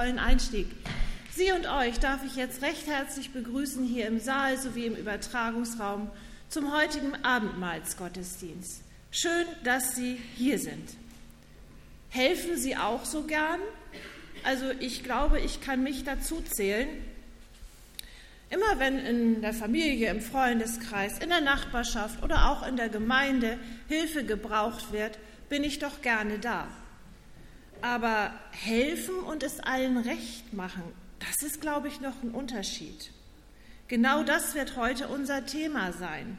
tollen Einstieg. Sie und euch darf ich jetzt recht herzlich begrüßen hier im Saal sowie im Übertragungsraum zum heutigen Abendmahlsgottesdienst. Schön, dass Sie hier sind. Helfen Sie auch so gern? Also ich glaube, ich kann mich dazu zählen. Immer wenn in der Familie, im Freundeskreis, in der Nachbarschaft oder auch in der Gemeinde Hilfe gebraucht wird, bin ich doch gerne da. Aber helfen und es allen recht machen, das ist, glaube ich, noch ein Unterschied. Genau das wird heute unser Thema sein.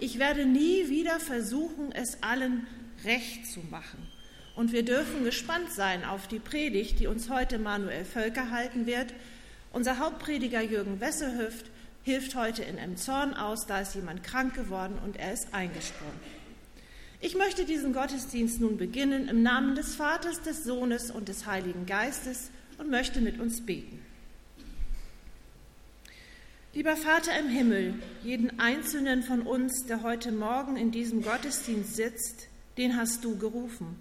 Ich werde nie wieder versuchen, es allen recht zu machen. Und wir dürfen gespannt sein auf die Predigt, die uns heute Manuel Völker halten wird. Unser Hauptprediger Jürgen Wessehöft hilft heute in Emzorn aus, da ist jemand krank geworden und er ist eingesprungen. Ich möchte diesen Gottesdienst nun beginnen im Namen des Vaters, des Sohnes und des Heiligen Geistes und möchte mit uns beten. Lieber Vater im Himmel, jeden einzelnen von uns, der heute Morgen in diesem Gottesdienst sitzt, den hast du gerufen.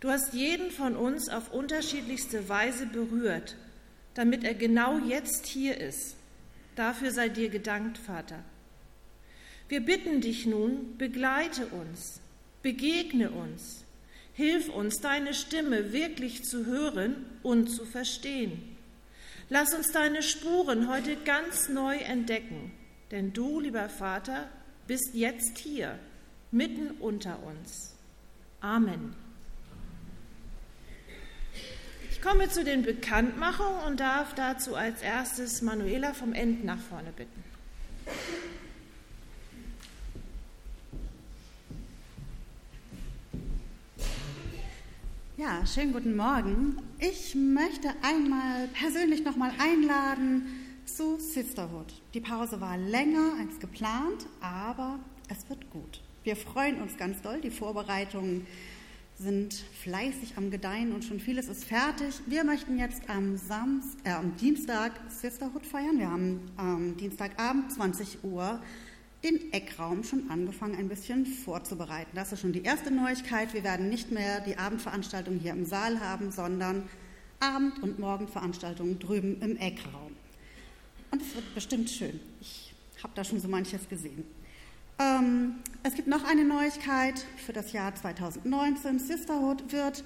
Du hast jeden von uns auf unterschiedlichste Weise berührt, damit er genau jetzt hier ist. Dafür sei dir gedankt, Vater. Wir bitten dich nun, begleite uns, begegne uns, hilf uns, deine Stimme wirklich zu hören und zu verstehen. Lass uns deine Spuren heute ganz neu entdecken, denn du, lieber Vater, bist jetzt hier, mitten unter uns. Amen. Ich komme zu den Bekanntmachungen und darf dazu als erstes Manuela vom End nach vorne bitten. Ja, schönen guten Morgen. Ich möchte einmal persönlich nochmal einladen zu Sisterhood. Die Pause war länger als geplant, aber es wird gut. Wir freuen uns ganz doll. Die Vorbereitungen sind fleißig am Gedeihen und schon vieles ist fertig. Wir möchten jetzt am, Samst äh, am Dienstag Sisterhood feiern. Wir haben am Dienstagabend 20 Uhr den Eckraum schon angefangen, ein bisschen vorzubereiten. Das ist schon die erste Neuigkeit. Wir werden nicht mehr die Abendveranstaltung hier im Saal haben, sondern Abend- und Morgenveranstaltungen drüben im Eckraum. Und es wird bestimmt schön. Ich habe da schon so manches gesehen. Ähm, es gibt noch eine Neuigkeit für das Jahr 2019. Sisterhood wird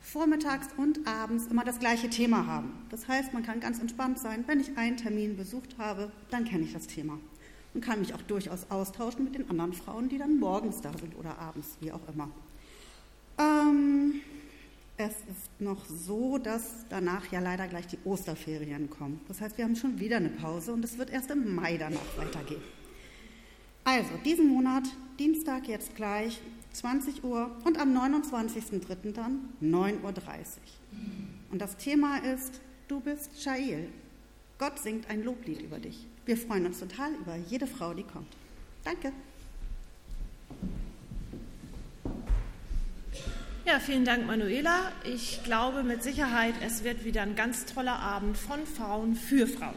vormittags und abends immer das gleiche Thema haben. Das heißt, man kann ganz entspannt sein. Wenn ich einen Termin besucht habe, dann kenne ich das Thema und kann mich auch durchaus austauschen mit den anderen Frauen, die dann morgens da sind oder abends, wie auch immer. Ähm, es ist noch so, dass danach ja leider gleich die Osterferien kommen. Das heißt, wir haben schon wieder eine Pause und es wird erst im Mai danach weitergehen. Also, diesen Monat, Dienstag jetzt gleich, 20 Uhr und am 29.03. dann 9.30 Uhr. Und das Thema ist, du bist Shail. Gott singt ein Loblied über dich. Wir freuen uns total über jede Frau, die kommt. Danke. Ja, vielen Dank, Manuela. Ich glaube mit Sicherheit, es wird wieder ein ganz toller Abend von Frauen für Frauen.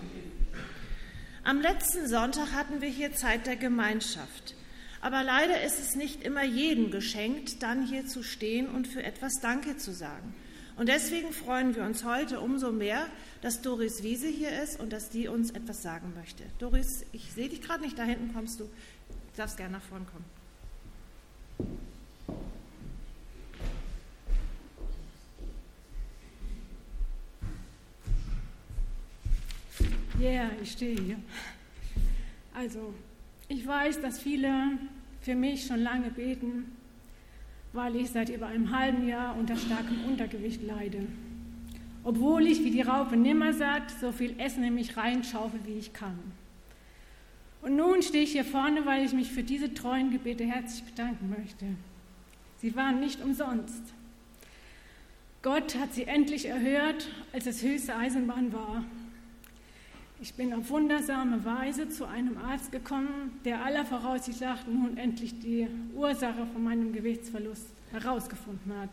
Am letzten Sonntag hatten wir hier Zeit der Gemeinschaft. Aber leider ist es nicht immer jedem geschenkt, dann hier zu stehen und für etwas Danke zu sagen. Und deswegen freuen wir uns heute umso mehr, dass Doris Wiese hier ist und dass die uns etwas sagen möchte. Doris, ich sehe dich gerade nicht, da hinten kommst du. Du darfst gerne nach vorne kommen. Ja, yeah, ich stehe hier. Also, ich weiß, dass viele für mich schon lange beten, weil ich seit über einem halben Jahr unter starkem Untergewicht leide obwohl ich wie die Raupe nimmersatt so viel Essen in mich reinschaufel, wie ich kann. Und nun stehe ich hier vorne, weil ich mich für diese treuen Gebete herzlich bedanken möchte. Sie waren nicht umsonst. Gott hat sie endlich erhört, als es höchste Eisenbahn war. Ich bin auf wundersame Weise zu einem Arzt gekommen, der aller Voraussicht nach nun endlich die Ursache von meinem Gewichtsverlust herausgefunden hat.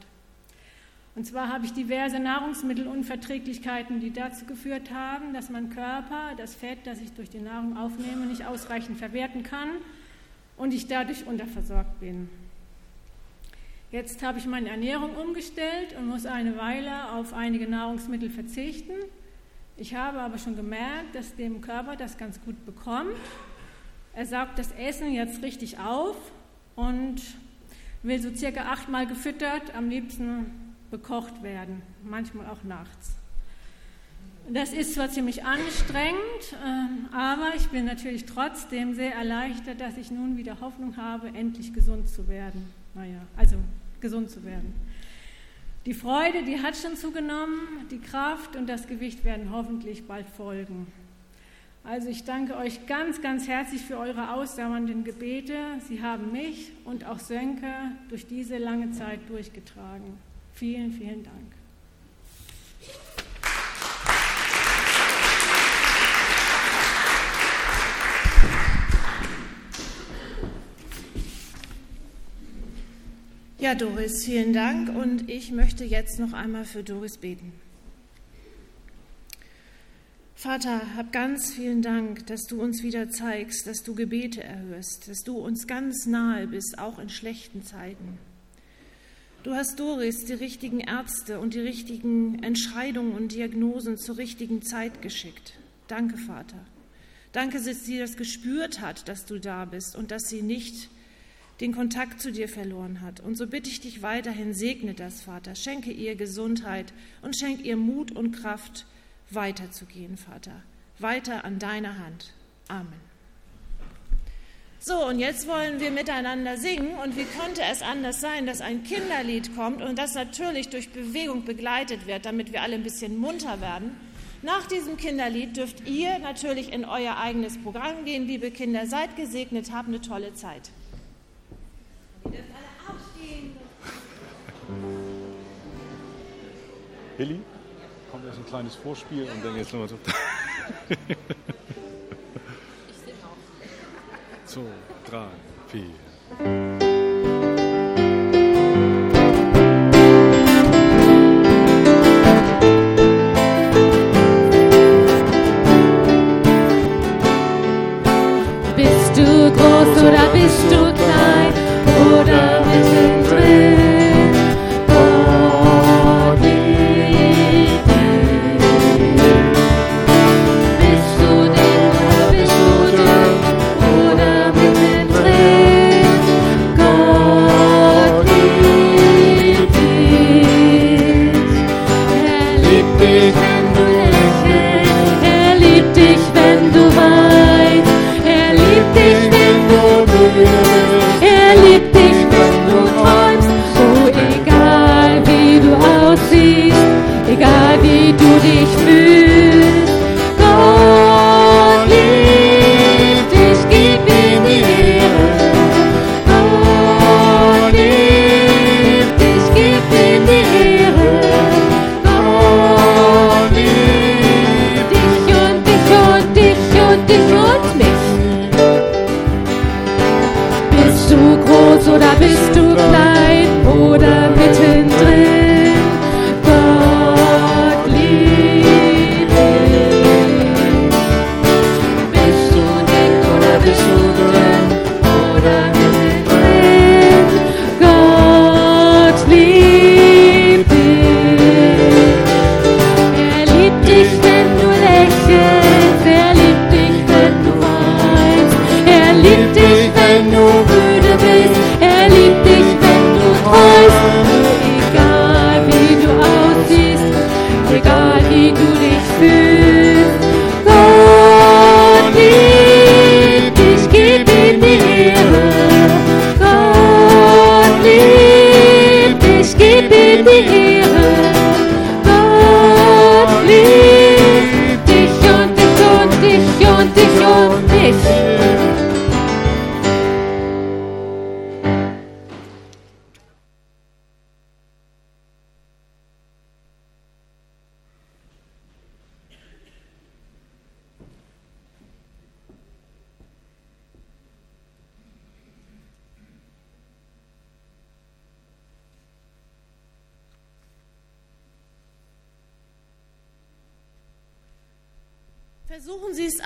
Und zwar habe ich diverse Nahrungsmittelunverträglichkeiten, die dazu geführt haben, dass mein Körper das Fett, das ich durch die Nahrung aufnehme, nicht ausreichend verwerten kann und ich dadurch unterversorgt bin. Jetzt habe ich meine Ernährung umgestellt und muss eine Weile auf einige Nahrungsmittel verzichten. Ich habe aber schon gemerkt, dass dem Körper das ganz gut bekommt. Er saugt das Essen jetzt richtig auf und will so circa achtmal gefüttert, am liebsten bekocht werden, manchmal auch nachts. Das ist zwar ziemlich anstrengend, ähm, aber ich bin natürlich trotzdem sehr erleichtert, dass ich nun wieder Hoffnung habe, endlich gesund zu werden. Naja, also gesund zu werden. Die Freude, die hat schon zugenommen, die Kraft und das Gewicht werden hoffentlich bald folgen. Also ich danke euch ganz, ganz herzlich für eure ausdauernden Gebete. Sie haben mich und auch Sönke durch diese lange Zeit durchgetragen. Vielen, vielen Dank. Ja, Doris, vielen Dank und ich möchte jetzt noch einmal für Doris beten. Vater, hab ganz vielen Dank, dass du uns wieder zeigst, dass du Gebete erhörst, dass du uns ganz nahe bist, auch in schlechten Zeiten. Du hast Doris die richtigen Ärzte und die richtigen Entscheidungen und Diagnosen zur richtigen Zeit geschickt. Danke, Vater. Danke, dass sie das gespürt hat, dass du da bist und dass sie nicht den Kontakt zu dir verloren hat. Und so bitte ich dich weiterhin, segne das, Vater. Schenke ihr Gesundheit und schenk ihr Mut und Kraft weiterzugehen, Vater. Weiter an deiner Hand. Amen. So, und jetzt wollen wir miteinander singen. Und wie könnte es anders sein, dass ein Kinderlied kommt und das natürlich durch Bewegung begleitet wird, damit wir alle ein bisschen munter werden? Nach diesem Kinderlied dürft ihr natürlich in euer eigenes Programm gehen. Liebe Kinder, seid gesegnet, habt eine tolle Zeit. Billy, kommt jetzt ein kleines Vorspiel und dann jetzt nochmal so. So, drei, vier.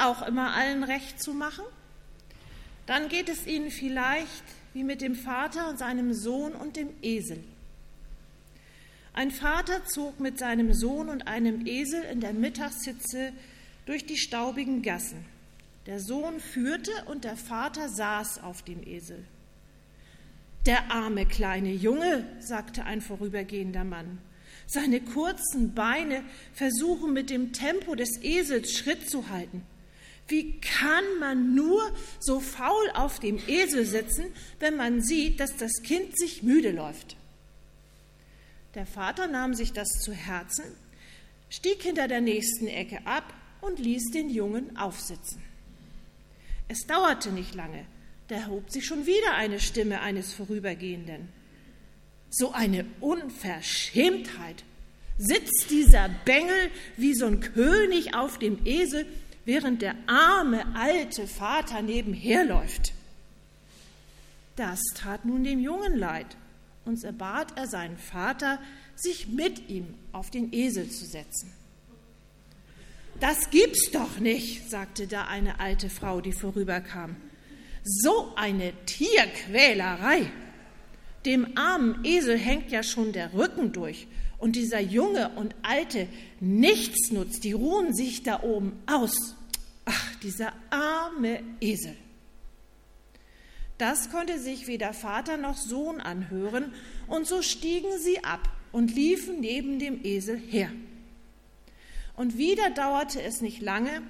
Auch immer allen recht zu machen. Dann geht es Ihnen vielleicht wie mit dem Vater und seinem Sohn und dem Esel. Ein Vater zog mit seinem Sohn und einem Esel in der Mittagshitze durch die staubigen Gassen. Der Sohn führte und der Vater saß auf dem Esel. Der arme kleine Junge, sagte ein vorübergehender Mann. Seine kurzen Beine versuchen mit dem Tempo des Esels Schritt zu halten. Wie kann man nur so faul auf dem Esel sitzen, wenn man sieht, dass das Kind sich müde läuft? Der Vater nahm sich das zu Herzen, stieg hinter der nächsten Ecke ab und ließ den Jungen aufsitzen. Es dauerte nicht lange, da erhob sich schon wieder eine Stimme eines Vorübergehenden. So eine Unverschämtheit. Sitzt dieser Bengel wie so ein König auf dem Esel, während der arme alte Vater nebenher läuft. Das tat nun dem Jungen leid, und so bat er seinen Vater, sich mit ihm auf den Esel zu setzen. Das gibt's doch nicht, sagte da eine alte Frau, die vorüberkam. So eine Tierquälerei. Dem armen Esel hängt ja schon der Rücken durch. Und dieser junge und alte Nichtsnutz, die ruhen sich da oben aus. Ach, dieser arme Esel. Das konnte sich weder Vater noch Sohn anhören, und so stiegen sie ab und liefen neben dem Esel her. Und wieder dauerte es nicht lange,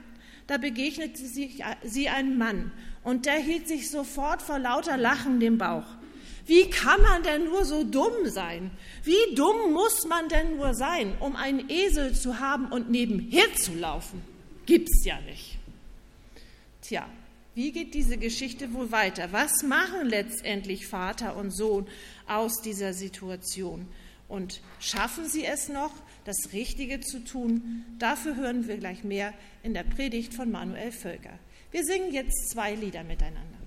da begegnete sie, sie einem Mann und der hielt sich sofort vor lauter Lachen den Bauch. Wie kann man denn nur so dumm sein? Wie dumm muss man denn nur sein, um einen Esel zu haben und nebenher zu laufen? Gibt's ja nicht. Tja, wie geht diese Geschichte wohl weiter? Was machen letztendlich Vater und Sohn aus dieser Situation? Und schaffen sie es noch, das Richtige zu tun? Dafür hören wir gleich mehr in der Predigt von Manuel Völker. Wir singen jetzt zwei Lieder miteinander.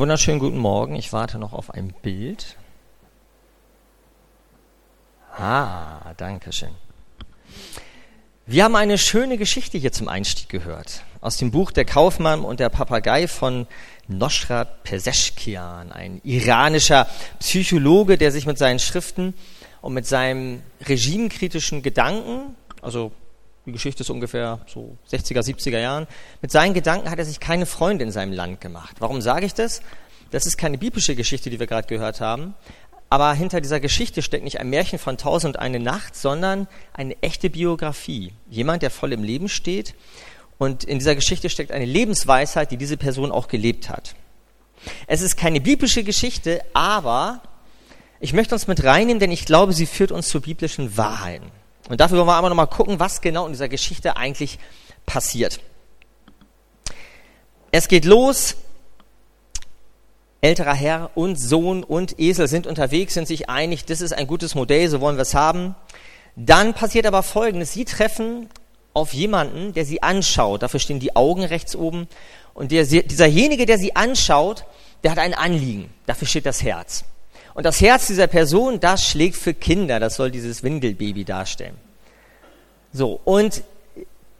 Wunderschönen guten Morgen. Ich warte noch auf ein Bild. Ah, danke schön. Wir haben eine schöne Geschichte hier zum Einstieg gehört. Aus dem Buch Der Kaufmann und der Papagei von Nosrat Peseschkian, ein iranischer Psychologe, der sich mit seinen Schriften und mit seinem regimekritischen Gedanken, also die Geschichte ist ungefähr so 60er, 70er Jahren, mit seinen Gedanken hat er sich keine Freunde in seinem Land gemacht. Warum sage ich das? Das ist keine biblische Geschichte, die wir gerade gehört haben, aber hinter dieser Geschichte steckt nicht ein Märchen von Tausend und eine Nacht, sondern eine echte Biografie. Jemand, der voll im Leben steht. Und in dieser Geschichte steckt eine Lebensweisheit, die diese Person auch gelebt hat. Es ist keine biblische Geschichte, aber ich möchte uns mit reinnehmen, denn ich glaube, sie führt uns zu biblischen Wahrheiten. Und dafür wollen wir aber nochmal gucken, was genau in dieser Geschichte eigentlich passiert. Es geht los älterer Herr und Sohn und Esel sind unterwegs, sind sich einig, das ist ein gutes Modell, so wollen wir es haben. Dann passiert aber Folgendes. Sie treffen auf jemanden, der sie anschaut. Dafür stehen die Augen rechts oben. Und der, dieserjenige, der sie anschaut, der hat ein Anliegen. Dafür steht das Herz. Und das Herz dieser Person, das schlägt für Kinder. Das soll dieses Windelbaby darstellen. So. Und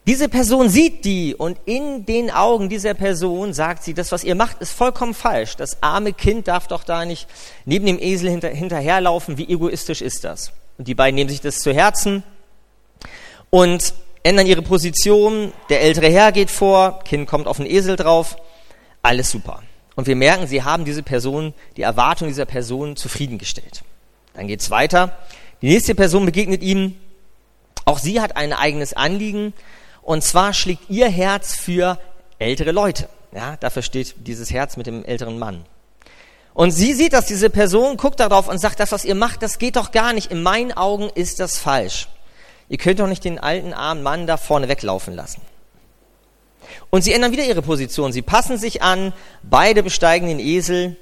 diese Person sieht die und in den Augen dieser Person sagt sie, das, was ihr macht, ist vollkommen falsch. Das arme Kind darf doch da nicht neben dem Esel hinter, hinterherlaufen. Wie egoistisch ist das? Und die beiden nehmen sich das zu Herzen und ändern ihre Position. Der ältere Herr geht vor, Kind kommt auf den Esel drauf. Alles super. Und wir merken, sie haben diese Person, die Erwartung dieser Person zufriedengestellt. Dann geht's weiter. Die nächste Person begegnet ihm. Auch sie hat ein eigenes Anliegen. Und zwar schlägt ihr Herz für ältere Leute. Ja, dafür steht dieses Herz mit dem älteren Mann. Und sie sieht dass diese Person, guckt darauf und sagt, das, was ihr macht, das geht doch gar nicht. In meinen Augen ist das falsch. Ihr könnt doch nicht den alten armen Mann da vorne weglaufen lassen. Und sie ändern wieder ihre Position. Sie passen sich an, beide besteigen den Esel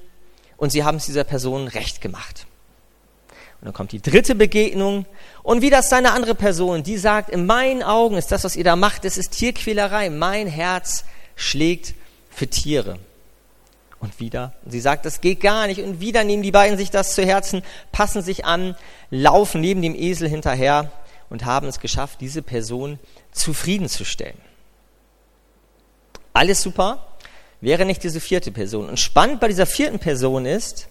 und sie haben es dieser Person recht gemacht. Und dann kommt die dritte Begegnung. Und wieder ist eine andere Person, die sagt, in meinen Augen ist das, was ihr da macht, das ist Tierquälerei. Mein Herz schlägt für Tiere. Und wieder, sie sagt, das geht gar nicht. Und wieder nehmen die beiden sich das zu Herzen, passen sich an, laufen neben dem Esel hinterher und haben es geschafft, diese Person zufriedenzustellen. Alles super, wäre nicht diese vierte Person. Und spannend bei dieser vierten Person ist,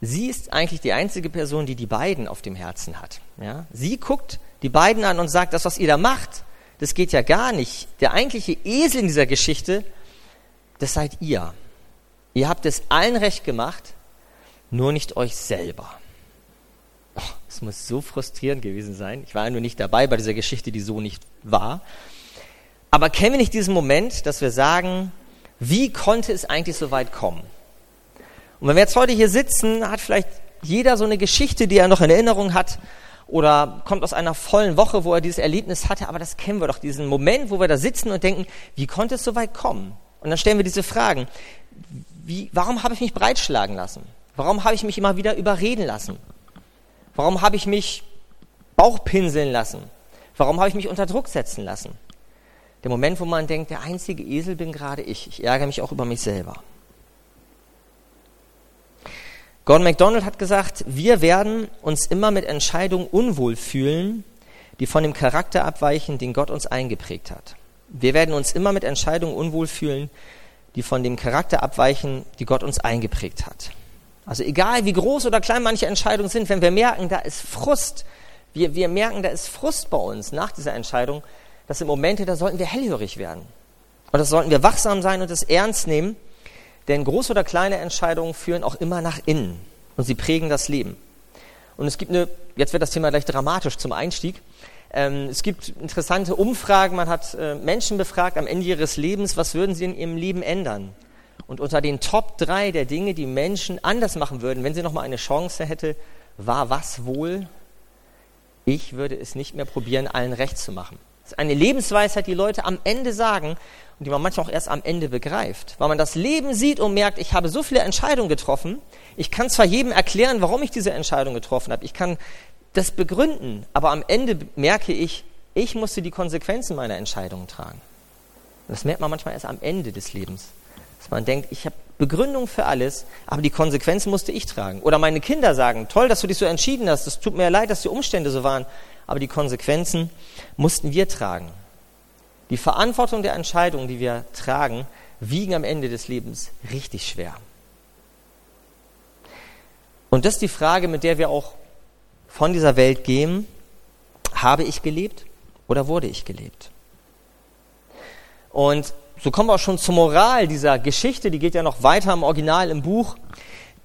sie ist eigentlich die einzige Person, die die beiden auf dem Herzen hat. Ja? Sie guckt die beiden an und sagt, das, was ihr da macht, das geht ja gar nicht. Der eigentliche Esel in dieser Geschichte, das seid ihr. Ihr habt es allen recht gemacht, nur nicht euch selber. Oh, es muss so frustrierend gewesen sein. Ich war ja nur nicht dabei bei dieser Geschichte, die so nicht war. Aber kennen wir nicht diesen Moment, dass wir sagen, wie konnte es eigentlich so weit kommen? Und wenn wir jetzt heute hier sitzen, hat vielleicht jeder so eine Geschichte, die er noch in Erinnerung hat oder kommt aus einer vollen Woche, wo er dieses Erlebnis hatte, aber das kennen wir doch, diesen Moment, wo wir da sitzen und denken, wie konnte es so weit kommen? Und dann stellen wir diese Fragen. Wie, warum habe ich mich breitschlagen lassen? Warum habe ich mich immer wieder überreden lassen? Warum habe ich mich Bauchpinseln lassen? Warum habe ich mich unter Druck setzen lassen? Der Moment, wo man denkt, der einzige Esel bin gerade ich. Ich ärgere mich auch über mich selber. Gordon MacDonald hat gesagt, wir werden uns immer mit Entscheidungen unwohl fühlen, die von dem Charakter abweichen, den Gott uns eingeprägt hat. Wir werden uns immer mit Entscheidungen unwohl fühlen, die von dem Charakter abweichen, die Gott uns eingeprägt hat. Also egal wie groß oder klein manche Entscheidungen sind, wenn wir merken, da ist Frust, wir, wir merken, da ist Frust bei uns nach dieser Entscheidung, das sind Momente, da sollten wir hellhörig werden. Und das sollten wir wachsam sein und es ernst nehmen denn große oder kleine Entscheidungen führen auch immer nach innen und sie prägen das Leben. Und es gibt eine, jetzt wird das Thema gleich dramatisch zum Einstieg. Ähm, es gibt interessante Umfragen, man hat äh, Menschen befragt am Ende ihres Lebens, was würden sie in ihrem Leben ändern? Und unter den Top drei der Dinge, die Menschen anders machen würden, wenn sie nochmal eine Chance hätte, war was wohl? Ich würde es nicht mehr probieren, allen recht zu machen. Das ist eine Lebensweisheit, die Leute am Ende sagen und die man manchmal auch erst am Ende begreift. Weil man das Leben sieht und merkt, ich habe so viele Entscheidungen getroffen. Ich kann zwar jedem erklären, warum ich diese Entscheidung getroffen habe. Ich kann das begründen, aber am Ende merke ich, ich musste die Konsequenzen meiner Entscheidungen tragen. Das merkt man manchmal erst am Ende des Lebens. Dass man denkt, ich habe Begründung für alles, aber die Konsequenzen musste ich tragen. Oder meine Kinder sagen, toll, dass du dich so entschieden hast, es tut mir leid, dass die Umstände so waren, aber die Konsequenzen mussten wir tragen. Die Verantwortung der Entscheidungen, die wir tragen, wiegen am Ende des Lebens richtig schwer. Und das ist die Frage, mit der wir auch von dieser Welt gehen. Habe ich gelebt oder wurde ich gelebt? Und so kommen wir auch schon zur Moral dieser Geschichte, die geht ja noch weiter im Original im Buch.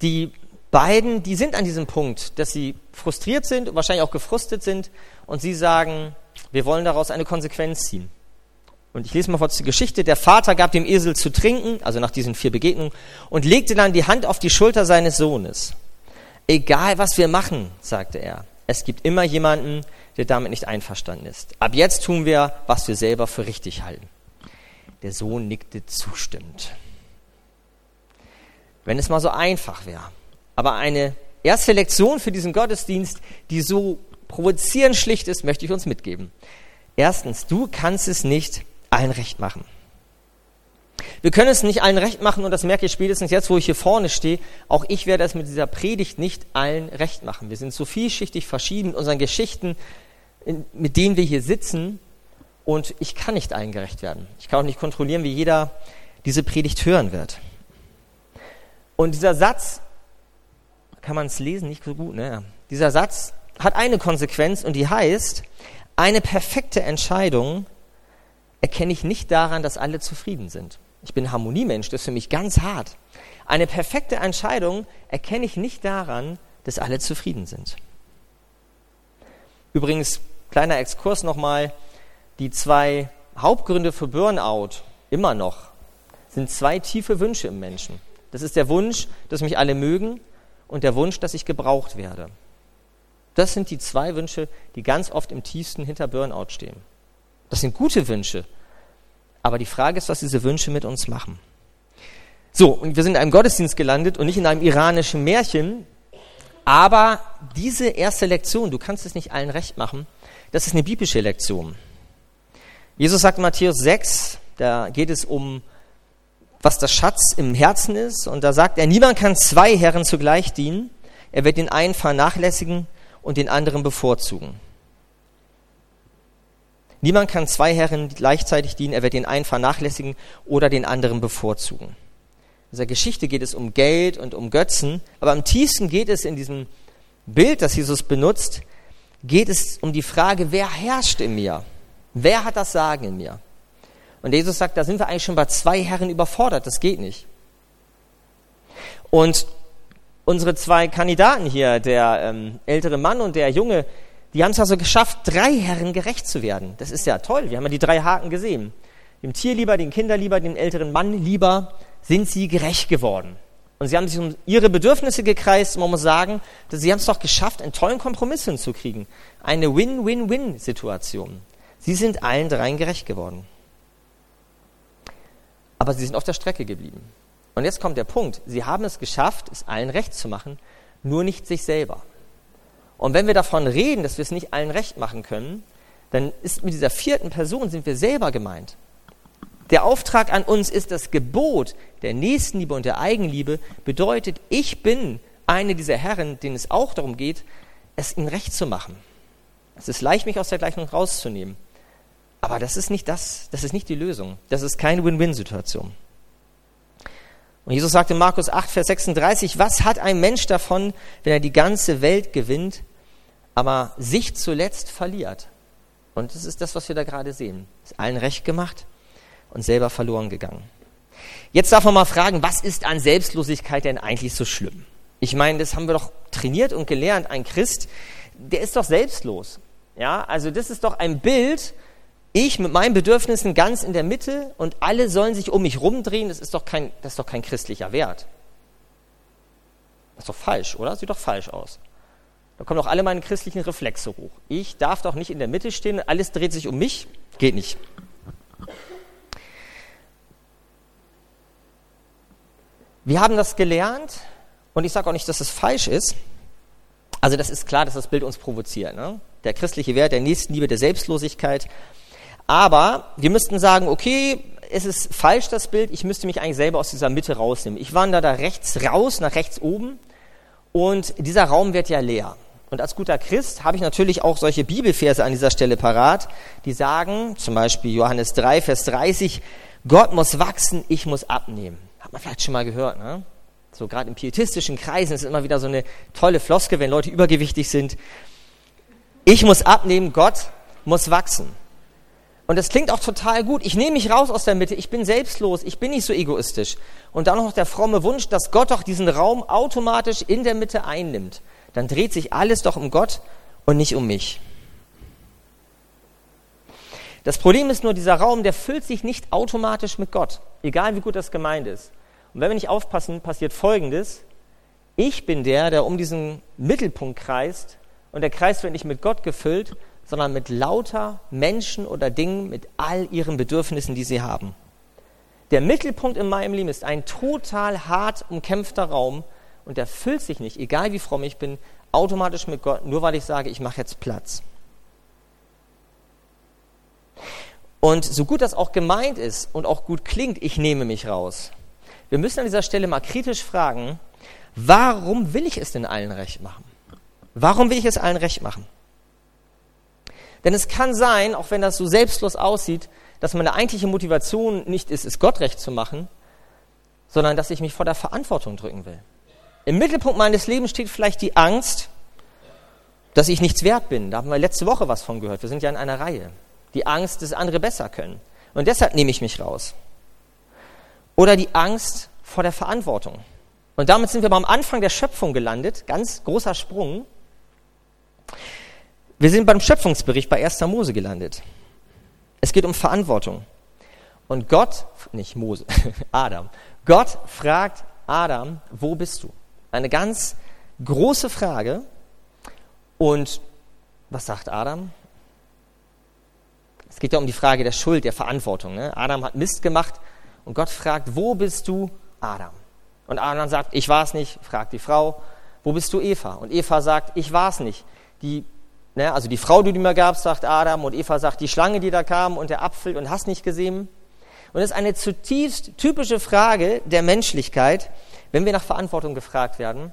Die beiden, die sind an diesem Punkt, dass sie frustriert sind und wahrscheinlich auch gefrustet sind und sie sagen, wir wollen daraus eine Konsequenz ziehen. Und ich lese mal kurz die Geschichte. Der Vater gab dem Esel zu trinken, also nach diesen vier Begegnungen, und legte dann die Hand auf die Schulter seines Sohnes. Egal was wir machen, sagte er, es gibt immer jemanden, der damit nicht einverstanden ist. Ab jetzt tun wir, was wir selber für richtig halten. Der Sohn nickte zustimmend. Wenn es mal so einfach wäre. Aber eine erste Lektion für diesen Gottesdienst, die so provozierend schlicht ist, möchte ich uns mitgeben. Erstens, du kannst es nicht allen recht machen. Wir können es nicht allen recht machen und das merke ich spätestens jetzt, wo ich hier vorne stehe. Auch ich werde es mit dieser Predigt nicht allen recht machen. Wir sind so vielschichtig verschieden mit unseren Geschichten, mit denen wir hier sitzen und ich kann nicht allen gerecht werden. Ich kann auch nicht kontrollieren, wie jeder diese Predigt hören wird. Und dieser Satz, kann man es lesen, nicht so gut, ne? Dieser Satz hat eine Konsequenz und die heißt, eine perfekte Entscheidung erkenne ich nicht daran, dass alle zufrieden sind. Ich bin Harmoniemensch, das ist für mich ganz hart. Eine perfekte Entscheidung erkenne ich nicht daran, dass alle zufrieden sind. Übrigens, kleiner Exkurs nochmal, die zwei Hauptgründe für Burnout immer noch sind zwei tiefe Wünsche im Menschen. Das ist der Wunsch, dass mich alle mögen und der Wunsch, dass ich gebraucht werde. Das sind die zwei Wünsche, die ganz oft im tiefsten hinter Burnout stehen. Das sind gute Wünsche. Aber die Frage ist, was diese Wünsche mit uns machen. So, und wir sind in einem Gottesdienst gelandet und nicht in einem iranischen Märchen. Aber diese erste Lektion, du kannst es nicht allen recht machen, das ist eine biblische Lektion. Jesus sagt in Matthäus 6, da geht es um, was das Schatz im Herzen ist. Und da sagt er, niemand kann zwei Herren zugleich dienen. Er wird den einen vernachlässigen und den anderen bevorzugen. Niemand kann zwei Herren gleichzeitig dienen, er wird den einen vernachlässigen oder den anderen bevorzugen. In dieser Geschichte geht es um Geld und um Götzen, aber am tiefsten geht es in diesem Bild, das Jesus benutzt, geht es um die Frage, wer herrscht in mir? Wer hat das Sagen in mir? Und Jesus sagt, da sind wir eigentlich schon bei zwei Herren überfordert, das geht nicht. Und unsere zwei Kandidaten hier, der ähm, ältere Mann und der junge, die haben es also geschafft, drei Herren gerecht zu werden. Das ist ja toll. Wir haben ja die drei Haken gesehen. Dem Tier lieber, den Kinder lieber, dem älteren Mann lieber sind sie gerecht geworden. Und sie haben sich um ihre Bedürfnisse gekreist. Man muss sagen, dass sie haben es doch geschafft, einen tollen Kompromiss hinzukriegen. Eine Win-Win-Win-Situation. Sie sind allen dreien gerecht geworden. Aber sie sind auf der Strecke geblieben. Und jetzt kommt der Punkt. Sie haben es geschafft, es allen recht zu machen, nur nicht sich selber. Und wenn wir davon reden, dass wir es nicht allen recht machen können, dann ist mit dieser vierten Person sind wir selber gemeint. Der Auftrag an uns ist das Gebot der Nächstenliebe und der Eigenliebe, bedeutet, ich bin eine dieser Herren, denen es auch darum geht, es ihnen recht zu machen. Es ist leicht, mich aus der Gleichung rauszunehmen. Aber das ist nicht das, das ist nicht die Lösung. Das ist keine Win-Win-Situation. Und Jesus sagt in Markus 8, Vers 36, was hat ein Mensch davon, wenn er die ganze Welt gewinnt, aber sich zuletzt verliert. Und das ist das, was wir da gerade sehen. Ist allen recht gemacht und selber verloren gegangen. Jetzt darf man mal fragen, was ist an Selbstlosigkeit denn eigentlich so schlimm? Ich meine, das haben wir doch trainiert und gelernt. Ein Christ, der ist doch selbstlos. Ja, also das ist doch ein Bild. Ich mit meinen Bedürfnissen ganz in der Mitte und alle sollen sich um mich rumdrehen. Das ist doch kein, das ist doch kein christlicher Wert. Das ist doch falsch, oder? Sieht doch falsch aus. Da kommen auch alle meine christlichen Reflexe hoch. Ich darf doch nicht in der Mitte stehen, alles dreht sich um mich. Geht nicht. Wir haben das gelernt und ich sage auch nicht, dass es falsch ist. Also das ist klar, dass das Bild uns provoziert. Ne? Der christliche Wert der Nächstenliebe, der Selbstlosigkeit. Aber wir müssten sagen, okay, es ist falsch, das Bild. Ich müsste mich eigentlich selber aus dieser Mitte rausnehmen. Ich wandere da rechts raus, nach rechts oben. Und dieser Raum wird ja leer. Und als guter Christ habe ich natürlich auch solche Bibelverse an dieser Stelle parat, die sagen, zum Beispiel Johannes 3, Vers 30, Gott muss wachsen, ich muss abnehmen. Hat man vielleicht schon mal gehört, ne? So gerade in pietistischen Kreisen ist es immer wieder so eine tolle Floske, wenn Leute übergewichtig sind. Ich muss abnehmen, Gott muss wachsen. Und das klingt auch total gut. Ich nehme mich raus aus der Mitte, ich bin selbstlos, ich bin nicht so egoistisch. Und dann noch der fromme Wunsch, dass Gott doch diesen Raum automatisch in der Mitte einnimmt. Dann dreht sich alles doch um Gott und nicht um mich. Das Problem ist nur, dieser Raum, der füllt sich nicht automatisch mit Gott, egal wie gut das gemeint ist. Und wenn wir nicht aufpassen, passiert Folgendes. Ich bin der, der um diesen Mittelpunkt kreist und der Kreis wird nicht mit Gott gefüllt, sondern mit lauter Menschen oder Dingen, mit all ihren Bedürfnissen, die sie haben. Der Mittelpunkt in meinem Leben ist ein total hart umkämpfter Raum und der füllt sich nicht, egal wie fromm ich bin, automatisch mit Gott, nur weil ich sage, ich mache jetzt Platz. Und so gut das auch gemeint ist und auch gut klingt, ich nehme mich raus. Wir müssen an dieser Stelle mal kritisch fragen, warum will ich es denn allen recht machen? Warum will ich es allen recht machen? Denn es kann sein, auch wenn das so selbstlos aussieht, dass meine eigentliche Motivation nicht ist, es Gott recht zu machen, sondern dass ich mich vor der Verantwortung drücken will. Im Mittelpunkt meines Lebens steht vielleicht die Angst, dass ich nichts wert bin. Da haben wir letzte Woche was von gehört. Wir sind ja in einer Reihe. Die Angst, dass andere besser können. Und deshalb nehme ich mich raus. Oder die Angst vor der Verantwortung. Und damit sind wir beim Anfang der Schöpfung gelandet. Ganz großer Sprung. Wir sind beim Schöpfungsbericht bei 1. Mose gelandet. Es geht um Verantwortung. Und Gott, nicht Mose, Adam. Gott fragt Adam, wo bist du? Eine ganz große Frage. Und was sagt Adam? Es geht ja um die Frage der Schuld, der Verantwortung. Ne? Adam hat Mist gemacht und Gott fragt, wo bist du, Adam? Und Adam sagt, ich war es nicht, fragt die Frau, wo bist du, Eva? Und Eva sagt, ich war es nicht. Die, ne, also die Frau, die du mir gabst, sagt Adam, und Eva sagt, die Schlange, die da kam und der Apfel und hast nicht gesehen. Und das ist eine zutiefst typische Frage der Menschlichkeit, wenn wir nach Verantwortung gefragt werden.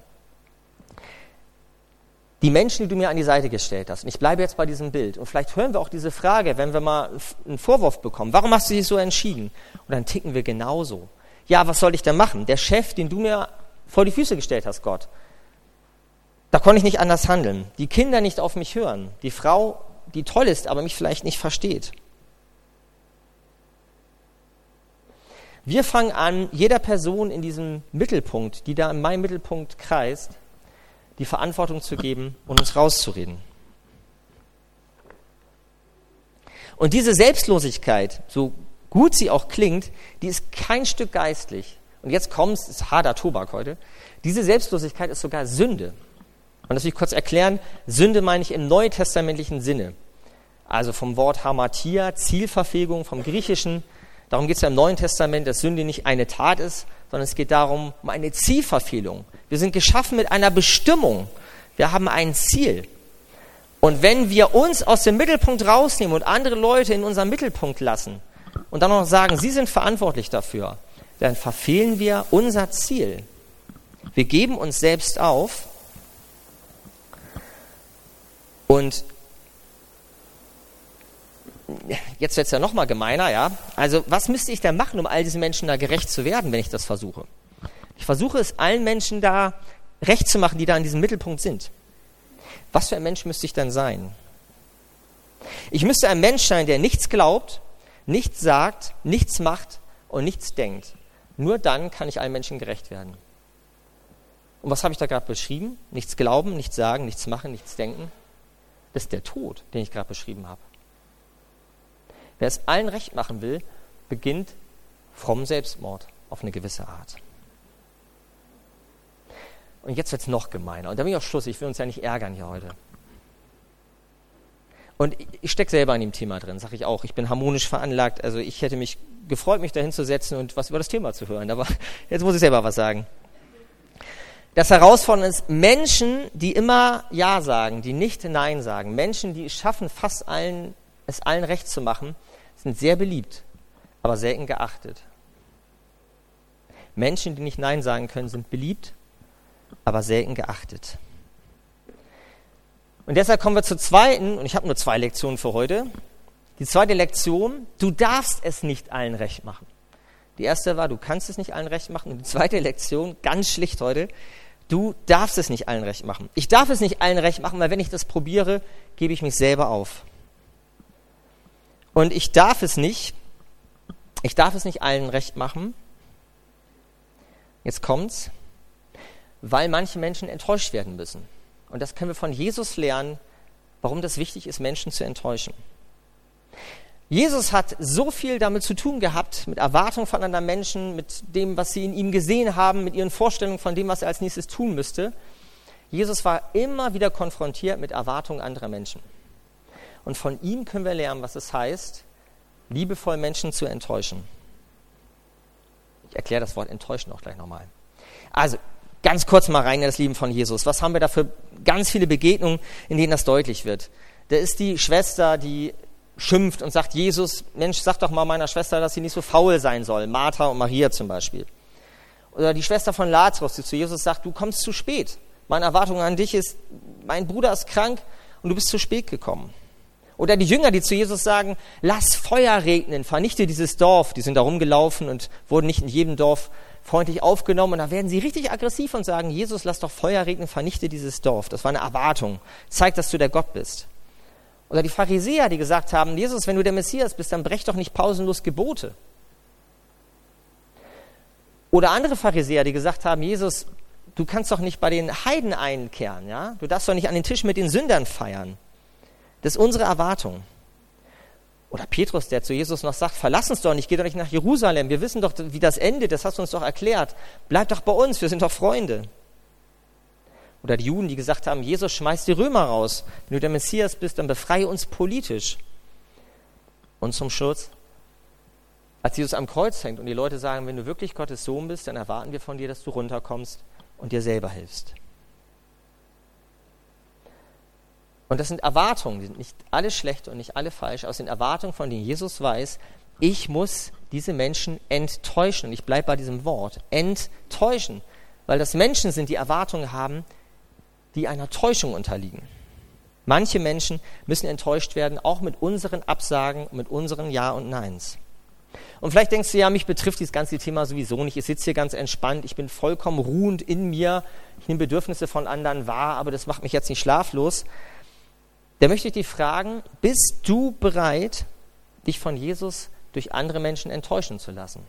Die Menschen, die du mir an die Seite gestellt hast, und ich bleibe jetzt bei diesem Bild, und vielleicht hören wir auch diese Frage, wenn wir mal einen Vorwurf bekommen, warum hast du dich so entschieden? Und dann ticken wir genauso. Ja, was soll ich denn machen? Der Chef, den du mir vor die Füße gestellt hast, Gott, da konnte ich nicht anders handeln. Die Kinder nicht auf mich hören. Die Frau, die toll ist, aber mich vielleicht nicht versteht. Wir fangen an, jeder Person in diesem Mittelpunkt, die da in meinem Mittelpunkt kreist, die Verantwortung zu geben und uns rauszureden. Und diese Selbstlosigkeit, so gut sie auch klingt, die ist kein Stück geistlich. Und jetzt kommt es, ist harter Tobak heute. Diese Selbstlosigkeit ist sogar Sünde. Und das will ich kurz erklären. Sünde meine ich im neutestamentlichen Sinne. Also vom Wort Hamatia, Zielverfehlung, vom Griechischen. Darum geht es ja im Neuen Testament, dass Sünde nicht eine Tat ist, sondern es geht darum, um eine Zielverfehlung. Wir sind geschaffen mit einer Bestimmung. Wir haben ein Ziel. Und wenn wir uns aus dem Mittelpunkt rausnehmen und andere Leute in unseren Mittelpunkt lassen und dann noch sagen, sie sind verantwortlich dafür, dann verfehlen wir unser Ziel. Wir geben uns selbst auf und jetzt wird es ja nochmal gemeiner, ja. Also, was müsste ich denn machen, um all diesen Menschen da gerecht zu werden, wenn ich das versuche? Ich versuche es allen Menschen da recht zu machen, die da in diesem Mittelpunkt sind. Was für ein Mensch müsste ich dann sein? Ich müsste ein Mensch sein, der nichts glaubt, nichts sagt, nichts macht und nichts denkt. Nur dann kann ich allen Menschen gerecht werden. Und was habe ich da gerade beschrieben? Nichts glauben, nichts sagen, nichts machen, nichts denken. Das ist der Tod, den ich gerade beschrieben habe. Wer es allen recht machen will, beginnt fromm Selbstmord auf eine gewisse Art. Und jetzt wird es noch gemeiner. Und da bin ich auch Schluss. Ich will uns ja nicht ärgern hier heute. Und ich stecke selber in dem Thema drin, sage ich auch. Ich bin harmonisch veranlagt. Also ich hätte mich gefreut, mich dahin zu setzen und was über das Thema zu hören. Aber jetzt muss ich selber was sagen. Das Herausfordernde ist, Menschen, die immer Ja sagen, die nicht Nein sagen, Menschen, die es schaffen, fast allen, es allen recht zu machen, sind sehr beliebt. aber selten geachtet. Menschen, die nicht Nein sagen können, sind beliebt, aber selten geachtet. Und deshalb kommen wir zur zweiten, und ich habe nur zwei Lektionen für heute. Die zweite Lektion, du darfst es nicht allen recht machen. Die erste war, du kannst es nicht allen recht machen. Und die zweite Lektion, ganz schlicht heute, du darfst es nicht allen recht machen. Ich darf es nicht allen recht machen, weil wenn ich das probiere, gebe ich mich selber auf. Und ich darf es nicht, ich darf es nicht allen recht machen. Jetzt kommt's, weil manche Menschen enttäuscht werden müssen. Und das können wir von Jesus lernen, warum das wichtig ist, Menschen zu enttäuschen. Jesus hat so viel damit zu tun gehabt, mit Erwartungen von anderen Menschen, mit dem, was sie in ihm gesehen haben, mit ihren Vorstellungen von dem, was er als nächstes tun müsste. Jesus war immer wieder konfrontiert mit Erwartungen anderer Menschen. Und von ihm können wir lernen, was es heißt, liebevoll Menschen zu enttäuschen. Ich erkläre das Wort enttäuschen auch gleich nochmal. Also, ganz kurz mal rein in das Leben von Jesus. Was haben wir da für ganz viele Begegnungen, in denen das deutlich wird? Da ist die Schwester, die schimpft und sagt, Jesus, Mensch, sag doch mal meiner Schwester, dass sie nicht so faul sein soll. Martha und Maria zum Beispiel. Oder die Schwester von Lazarus, die zu Jesus sagt, du kommst zu spät. Meine Erwartung an dich ist, mein Bruder ist krank und du bist zu spät gekommen. Oder die Jünger, die zu Jesus sagen, lass Feuer regnen, vernichte dieses Dorf. Die sind da rumgelaufen und wurden nicht in jedem Dorf freundlich aufgenommen. Und da werden sie richtig aggressiv und sagen, Jesus, lass doch Feuer regnen, vernichte dieses Dorf. Das war eine Erwartung. Zeig, dass du der Gott bist. Oder die Pharisäer, die gesagt haben, Jesus, wenn du der Messias bist, dann brech doch nicht pausenlos Gebote. Oder andere Pharisäer, die gesagt haben, Jesus, du kannst doch nicht bei den Heiden einkehren, ja? Du darfst doch nicht an den Tisch mit den Sündern feiern. Das ist unsere Erwartung. Oder Petrus, der zu Jesus noch sagt, verlass uns doch nicht, geh doch nicht nach Jerusalem. Wir wissen doch, wie das endet, das hast du uns doch erklärt. Bleib doch bei uns, wir sind doch Freunde. Oder die Juden, die gesagt haben, Jesus schmeißt die Römer raus. Wenn du der Messias bist, dann befreie uns politisch. Und zum Schutz, als Jesus am Kreuz hängt und die Leute sagen, wenn du wirklich Gottes Sohn bist, dann erwarten wir von dir, dass du runterkommst und dir selber hilfst. Und das sind Erwartungen, die sind nicht alle schlecht und nicht alle falsch, es sind Erwartungen, von denen Jesus weiß, ich muss diese Menschen enttäuschen. Und ich bleibe bei diesem Wort, enttäuschen, weil das Menschen sind, die Erwartungen haben, die einer Täuschung unterliegen. Manche Menschen müssen enttäuscht werden, auch mit unseren Absagen, mit unseren Ja und Neins. Und vielleicht denkst du, ja, mich betrifft dieses ganze Thema sowieso nicht. Ich sitze hier ganz entspannt, ich bin vollkommen ruhend in mir, ich nehme Bedürfnisse von anderen wahr, aber das macht mich jetzt nicht schlaflos. Da möchte ich dich fragen, bist du bereit, dich von Jesus durch andere Menschen enttäuschen zu lassen?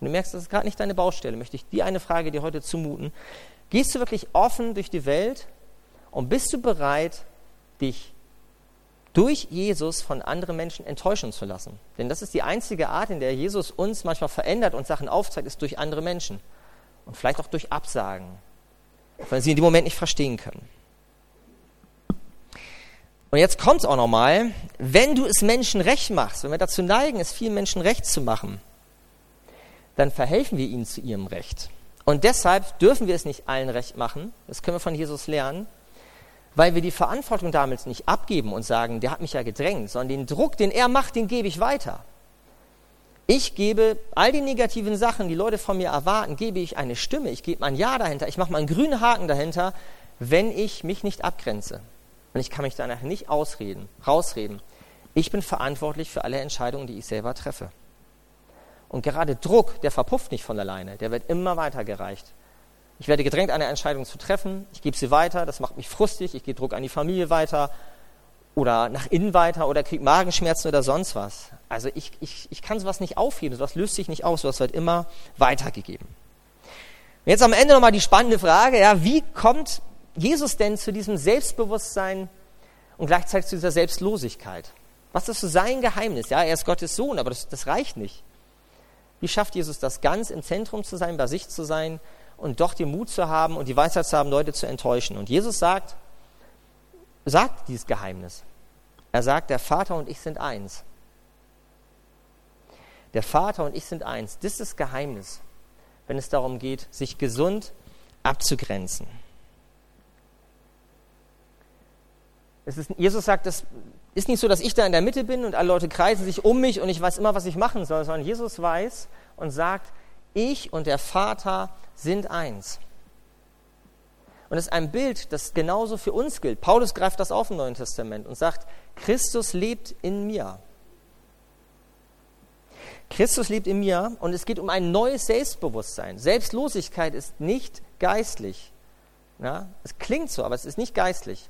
Und du merkst, das ist gerade nicht deine Baustelle, möchte ich dir eine Frage dir heute zumuten. Gehst du wirklich offen durch die Welt und bist du bereit, dich durch Jesus von anderen Menschen enttäuschen zu lassen? Denn das ist die einzige Art, in der Jesus uns manchmal verändert und Sachen aufzeigt, ist durch andere Menschen. Und vielleicht auch durch Absagen, weil sie in dem Moment nicht verstehen können. Und jetzt kommt es auch nochmal, wenn du es Menschen recht machst, wenn wir dazu neigen, es vielen Menschen recht zu machen, dann verhelfen wir ihnen zu ihrem Recht. Und deshalb dürfen wir es nicht allen recht machen, das können wir von Jesus lernen, weil wir die Verantwortung damals nicht abgeben und sagen, der hat mich ja gedrängt, sondern den Druck, den er macht, den gebe ich weiter. Ich gebe all die negativen Sachen, die Leute von mir erwarten, gebe ich eine Stimme, ich gebe ein Ja dahinter, ich mache mal einen grünen Haken dahinter, wenn ich mich nicht abgrenze. Und ich kann mich danach nicht ausreden, rausreden. Ich bin verantwortlich für alle Entscheidungen, die ich selber treffe. Und gerade Druck, der verpufft nicht von alleine, der wird immer weitergereicht. Ich werde gedrängt, eine Entscheidung zu treffen. Ich gebe sie weiter. Das macht mich frustig. Ich gebe Druck an die Familie weiter oder nach innen weiter oder kriege Magenschmerzen oder sonst was. Also ich, ich, ich kann sowas nicht aufheben. Sowas löst sich nicht aus. Sowas wird immer weitergegeben. Jetzt am Ende nochmal die spannende Frage. Ja, wie kommt Jesus denn zu diesem Selbstbewusstsein und gleichzeitig zu dieser Selbstlosigkeit? Was ist so sein Geheimnis? Ja, er ist Gottes Sohn, aber das, das reicht nicht. Wie schafft Jesus das ganz im Zentrum zu sein, bei sich zu sein und doch den Mut zu haben und die Weisheit zu haben, Leute zu enttäuschen. Und Jesus sagt, sagt dieses Geheimnis. Er sagt, der Vater und ich sind eins. Der Vater und ich sind eins. Das ist das Geheimnis, wenn es darum geht, sich gesund abzugrenzen. Ist, Jesus sagt, das ist nicht so, dass ich da in der Mitte bin und alle Leute kreisen sich um mich und ich weiß immer, was ich machen soll, sondern Jesus weiß und sagt, ich und der Vater sind eins. Und das ist ein Bild, das genauso für uns gilt. Paulus greift das auf im Neuen Testament und sagt, Christus lebt in mir. Christus lebt in mir und es geht um ein neues Selbstbewusstsein. Selbstlosigkeit ist nicht geistlich. Ja, es klingt so, aber es ist nicht geistlich.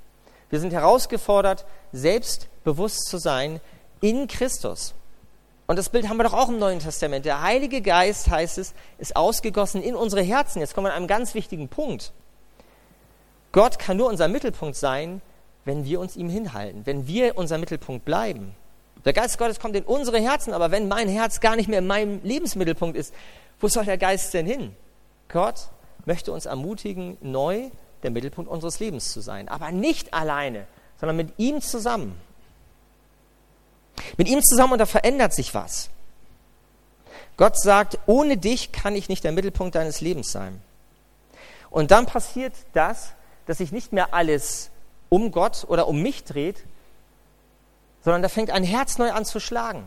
Wir sind herausgefordert, selbstbewusst zu sein in Christus. Und das Bild haben wir doch auch im Neuen Testament. Der Heilige Geist, heißt es, ist ausgegossen in unsere Herzen. Jetzt kommen wir an einem ganz wichtigen Punkt. Gott kann nur unser Mittelpunkt sein, wenn wir uns ihm hinhalten, wenn wir unser Mittelpunkt bleiben. Der Geist Gottes kommt in unsere Herzen, aber wenn mein Herz gar nicht mehr in meinem Lebensmittelpunkt ist, wo soll der Geist denn hin? Gott möchte uns ermutigen, neu der Mittelpunkt unseres Lebens zu sein. Aber nicht alleine, sondern mit ihm zusammen. Mit ihm zusammen und da verändert sich was. Gott sagt, ohne dich kann ich nicht der Mittelpunkt deines Lebens sein. Und dann passiert das, dass sich nicht mehr alles um Gott oder um mich dreht, sondern da fängt ein Herz neu an zu schlagen.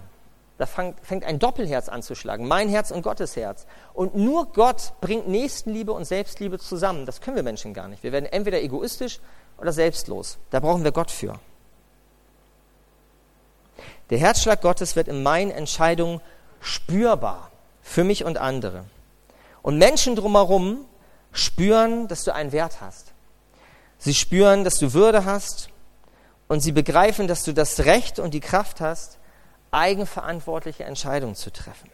Da fängt ein Doppelherz an zu schlagen, mein Herz und Gottes Herz. Und nur Gott bringt Nächstenliebe und Selbstliebe zusammen. Das können wir Menschen gar nicht. Wir werden entweder egoistisch oder selbstlos. Da brauchen wir Gott für. Der Herzschlag Gottes wird in meinen Entscheidungen spürbar für mich und andere. Und Menschen drumherum spüren, dass du einen Wert hast. Sie spüren, dass du Würde hast und sie begreifen, dass du das Recht und die Kraft hast, eigenverantwortliche Entscheidungen zu treffen.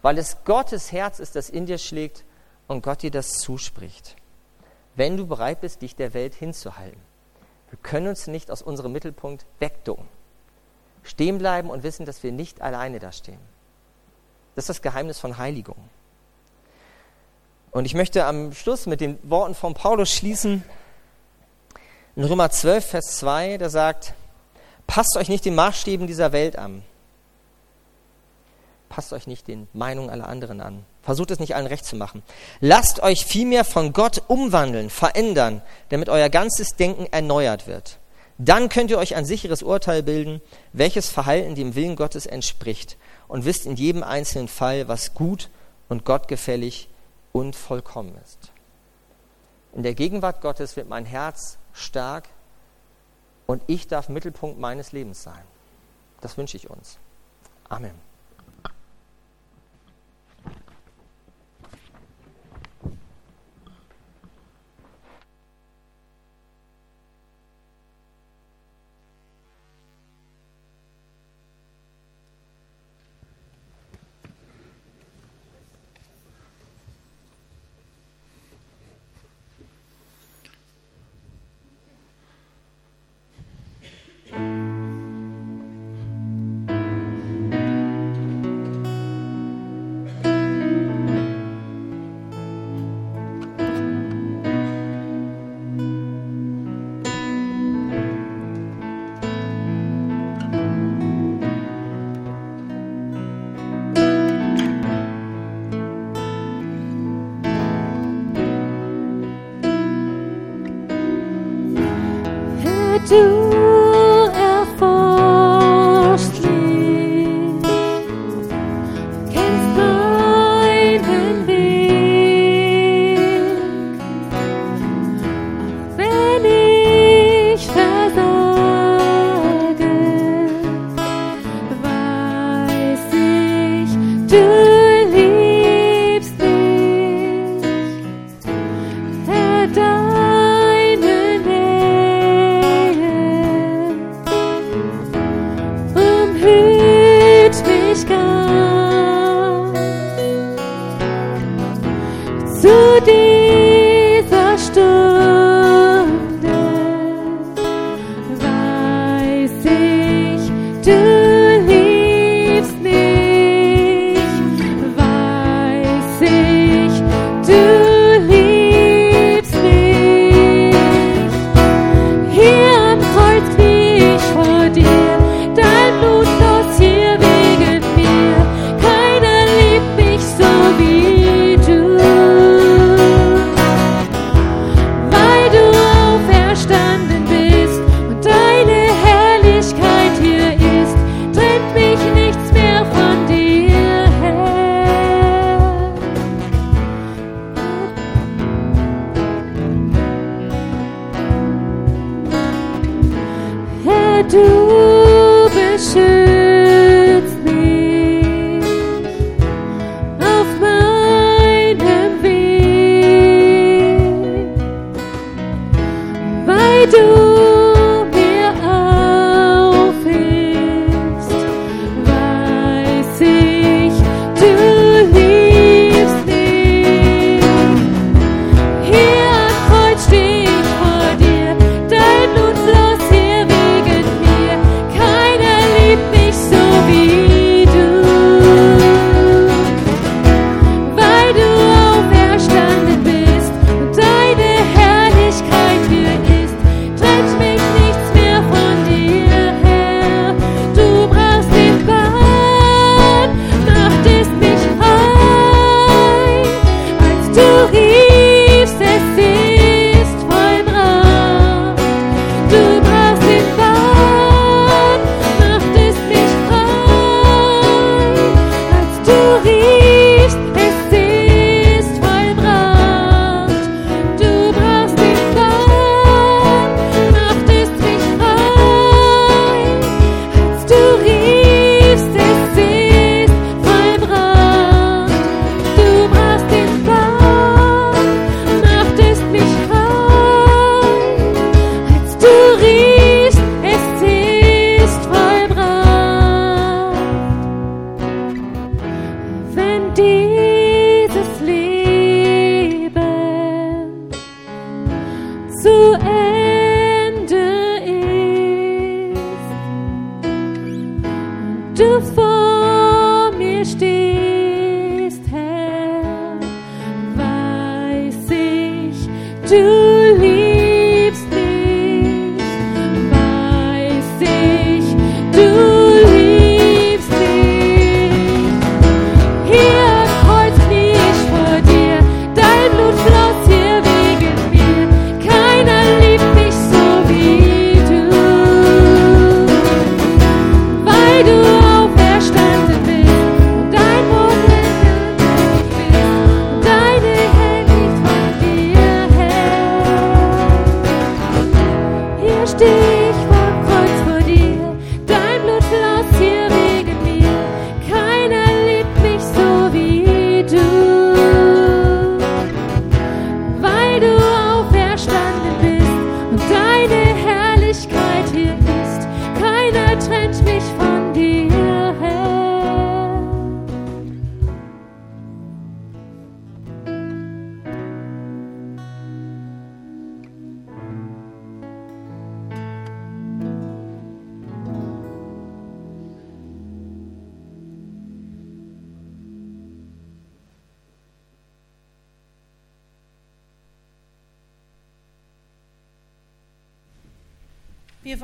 Weil es Gottes Herz ist, das in dir schlägt und Gott dir das zuspricht. Wenn du bereit bist, dich der Welt hinzuhalten. Wir können uns nicht aus unserem Mittelpunkt wegducken. Stehen bleiben und wissen, dass wir nicht alleine da stehen. Das ist das Geheimnis von Heiligung. Und ich möchte am Schluss mit den Worten von Paulus schließen. In Römer 12, Vers 2, der sagt, Passt euch nicht den Maßstäben dieser Welt an. Passt euch nicht den Meinungen aller anderen an. Versucht es nicht allen recht zu machen. Lasst euch vielmehr von Gott umwandeln, verändern, damit euer ganzes Denken erneuert wird. Dann könnt ihr euch ein sicheres Urteil bilden, welches Verhalten dem Willen Gottes entspricht und wisst in jedem einzelnen Fall, was gut und gottgefällig und vollkommen ist. In der Gegenwart Gottes wird mein Herz stark und ich darf Mittelpunkt meines Lebens sein. Das wünsche ich uns. Amen.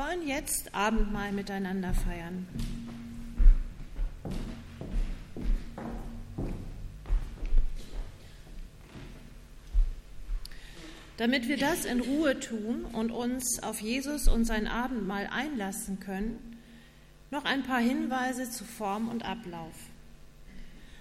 Wollen jetzt Abendmahl miteinander feiern. Damit wir das in Ruhe tun und uns auf Jesus und sein Abendmahl einlassen können, noch ein paar Hinweise zu Form und Ablauf.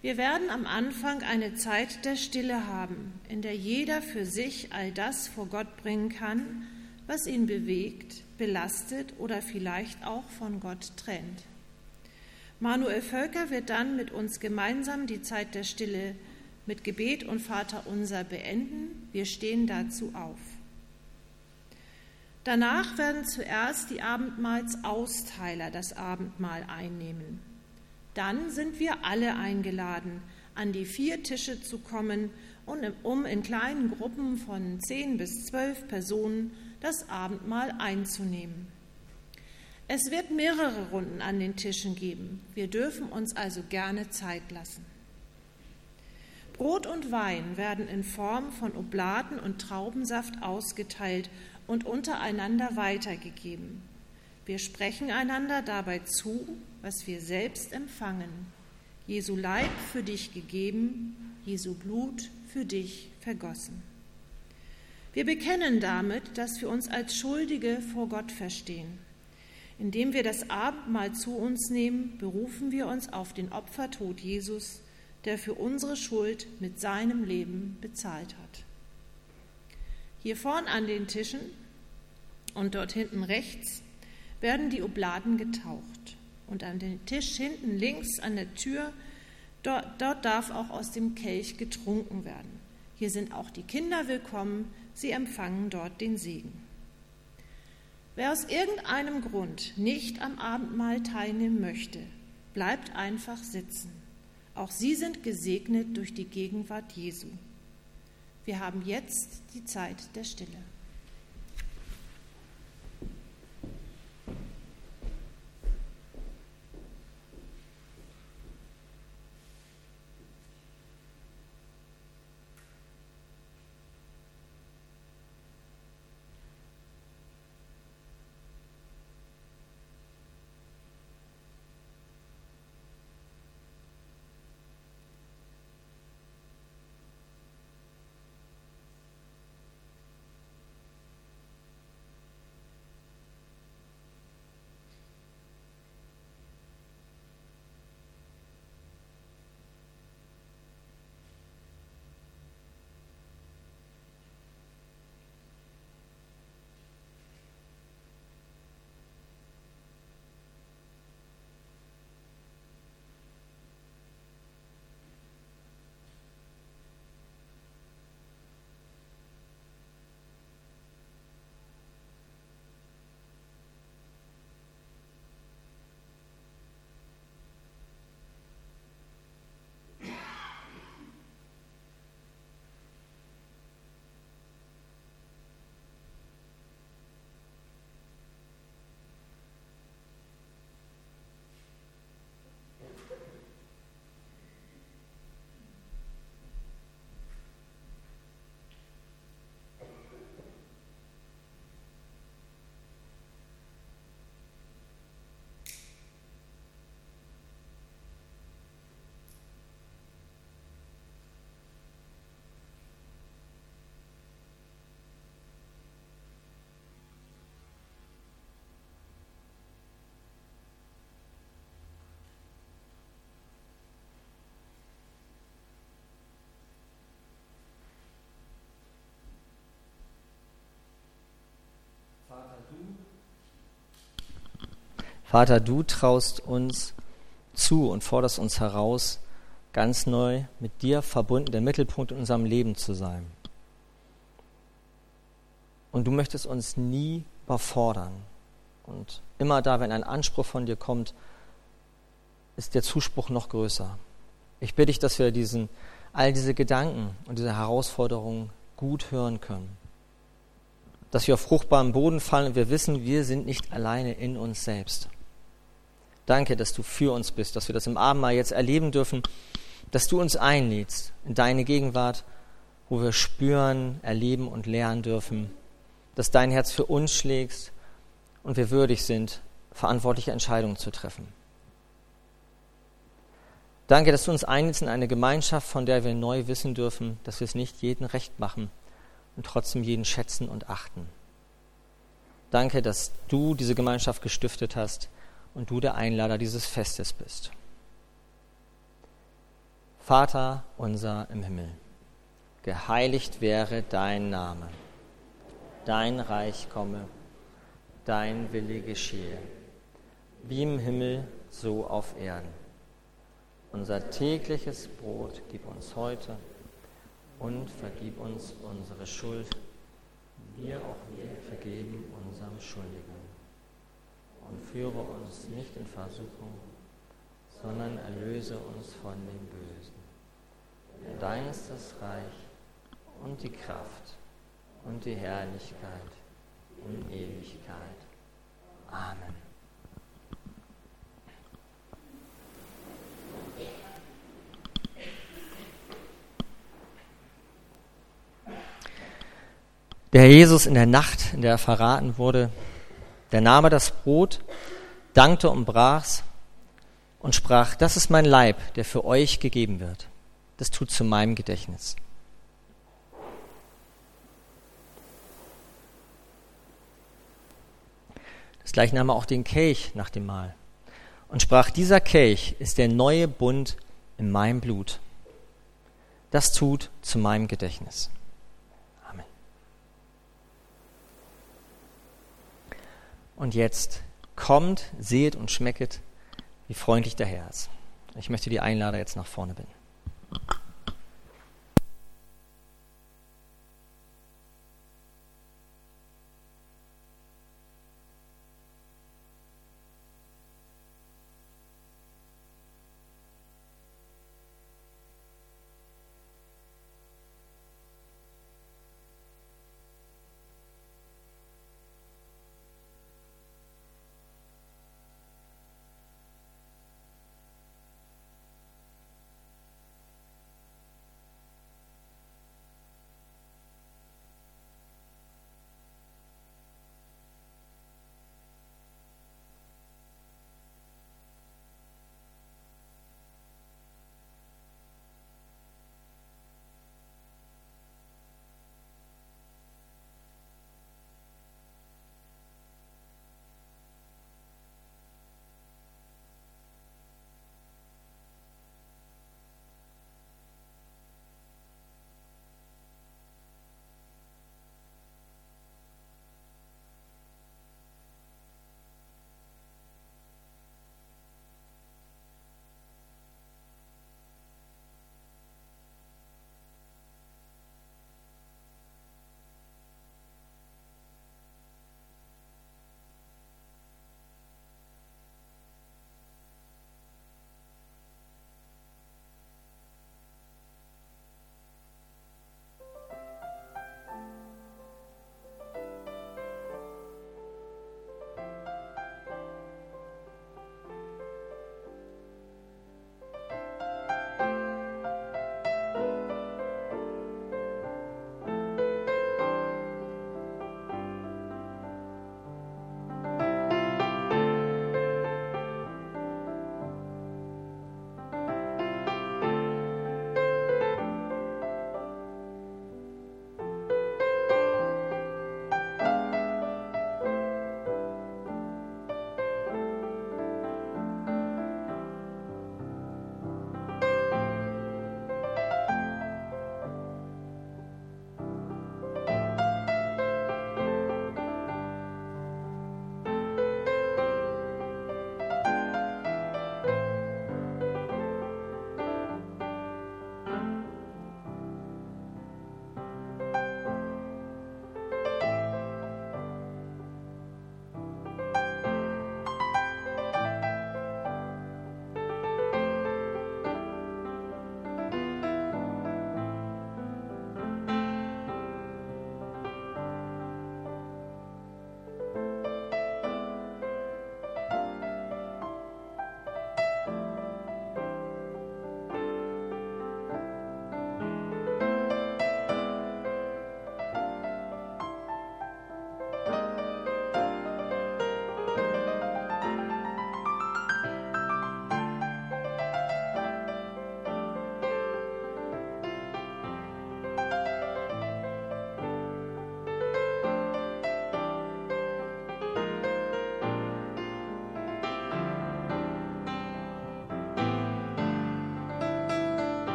Wir werden am Anfang eine Zeit der Stille haben, in der jeder für sich all das vor Gott bringen kann, was ihn bewegt, belastet oder vielleicht auch von Gott trennt. Manuel Völker wird dann mit uns gemeinsam die Zeit der Stille mit Gebet und Vater unser beenden. Wir stehen dazu auf. Danach werden zuerst die Abendmahlsausteiler das Abendmahl einnehmen. Dann sind wir alle eingeladen, an die vier Tische zu kommen, um in kleinen Gruppen von zehn bis zwölf Personen das Abendmahl einzunehmen. Es wird mehrere Runden an den Tischen geben. Wir dürfen uns also gerne Zeit lassen. Brot und Wein werden in Form von Oblaten und Traubensaft ausgeteilt und untereinander weitergegeben. Wir sprechen einander dabei zu, was wir selbst empfangen. Jesu Leib für dich gegeben, Jesu Blut für dich vergossen. Wir bekennen damit, dass wir uns als Schuldige vor Gott verstehen. Indem wir das Abendmahl zu uns nehmen, berufen wir uns auf den Opfertod Jesus, der für unsere Schuld mit seinem Leben bezahlt hat. Hier vorn an den Tischen und dort hinten rechts werden die Obladen getaucht. Und an den Tisch hinten links an der Tür, dort, dort darf auch aus dem Kelch getrunken werden. Hier sind auch die Kinder willkommen, sie empfangen dort den Segen. Wer aus irgendeinem Grund nicht am Abendmahl teilnehmen möchte, bleibt einfach sitzen. Auch sie sind gesegnet durch die Gegenwart Jesu. Wir haben jetzt die Zeit der Stille. Vater, du traust uns zu und forderst uns heraus, ganz neu mit dir verbunden, der Mittelpunkt in unserem Leben zu sein. Und du möchtest uns nie überfordern. Und immer da, wenn ein Anspruch von dir kommt, ist der Zuspruch noch größer. Ich bitte dich, dass wir diesen, all diese Gedanken und diese Herausforderungen gut hören können. Dass wir auf fruchtbaren Boden fallen und wir wissen, wir sind nicht alleine in uns selbst. Danke, dass du für uns bist, dass wir das im Abendmahl jetzt erleben dürfen, dass du uns einlädst in deine Gegenwart, wo wir spüren, erleben und lernen dürfen, dass dein Herz für uns schlägt und wir würdig sind, verantwortliche Entscheidungen zu treffen. Danke, dass du uns einlädst in eine Gemeinschaft, von der wir neu wissen dürfen, dass wir es nicht jeden recht machen und trotzdem jeden schätzen und achten. Danke, dass du diese Gemeinschaft gestiftet hast und du der Einlader dieses Festes bist. Vater unser im Himmel, geheiligt wäre dein Name, dein Reich komme, dein Wille geschehe, wie im Himmel so auf Erden. Unser tägliches Brot gib uns heute und vergib uns unsere Schuld, wir auch wir vergeben unserem Schuldigen und führe uns nicht in Versuchung, sondern erlöse uns von dem Bösen. Denn dein ist das Reich und die Kraft und die Herrlichkeit in Ewigkeit. Amen. Der Jesus in der Nacht, in der er verraten wurde, der nahm das Brot, dankte und brach's und sprach, das ist mein Leib, der für euch gegeben wird. Das tut zu meinem Gedächtnis. Das gleich nahm er auch den Kelch nach dem Mahl und sprach, dieser Kelch ist der neue Bund in meinem Blut. Das tut zu meinem Gedächtnis. Und jetzt kommt, seht und schmecket, wie freundlich der Herr ist. Ich möchte die Einlader jetzt nach vorne bitten.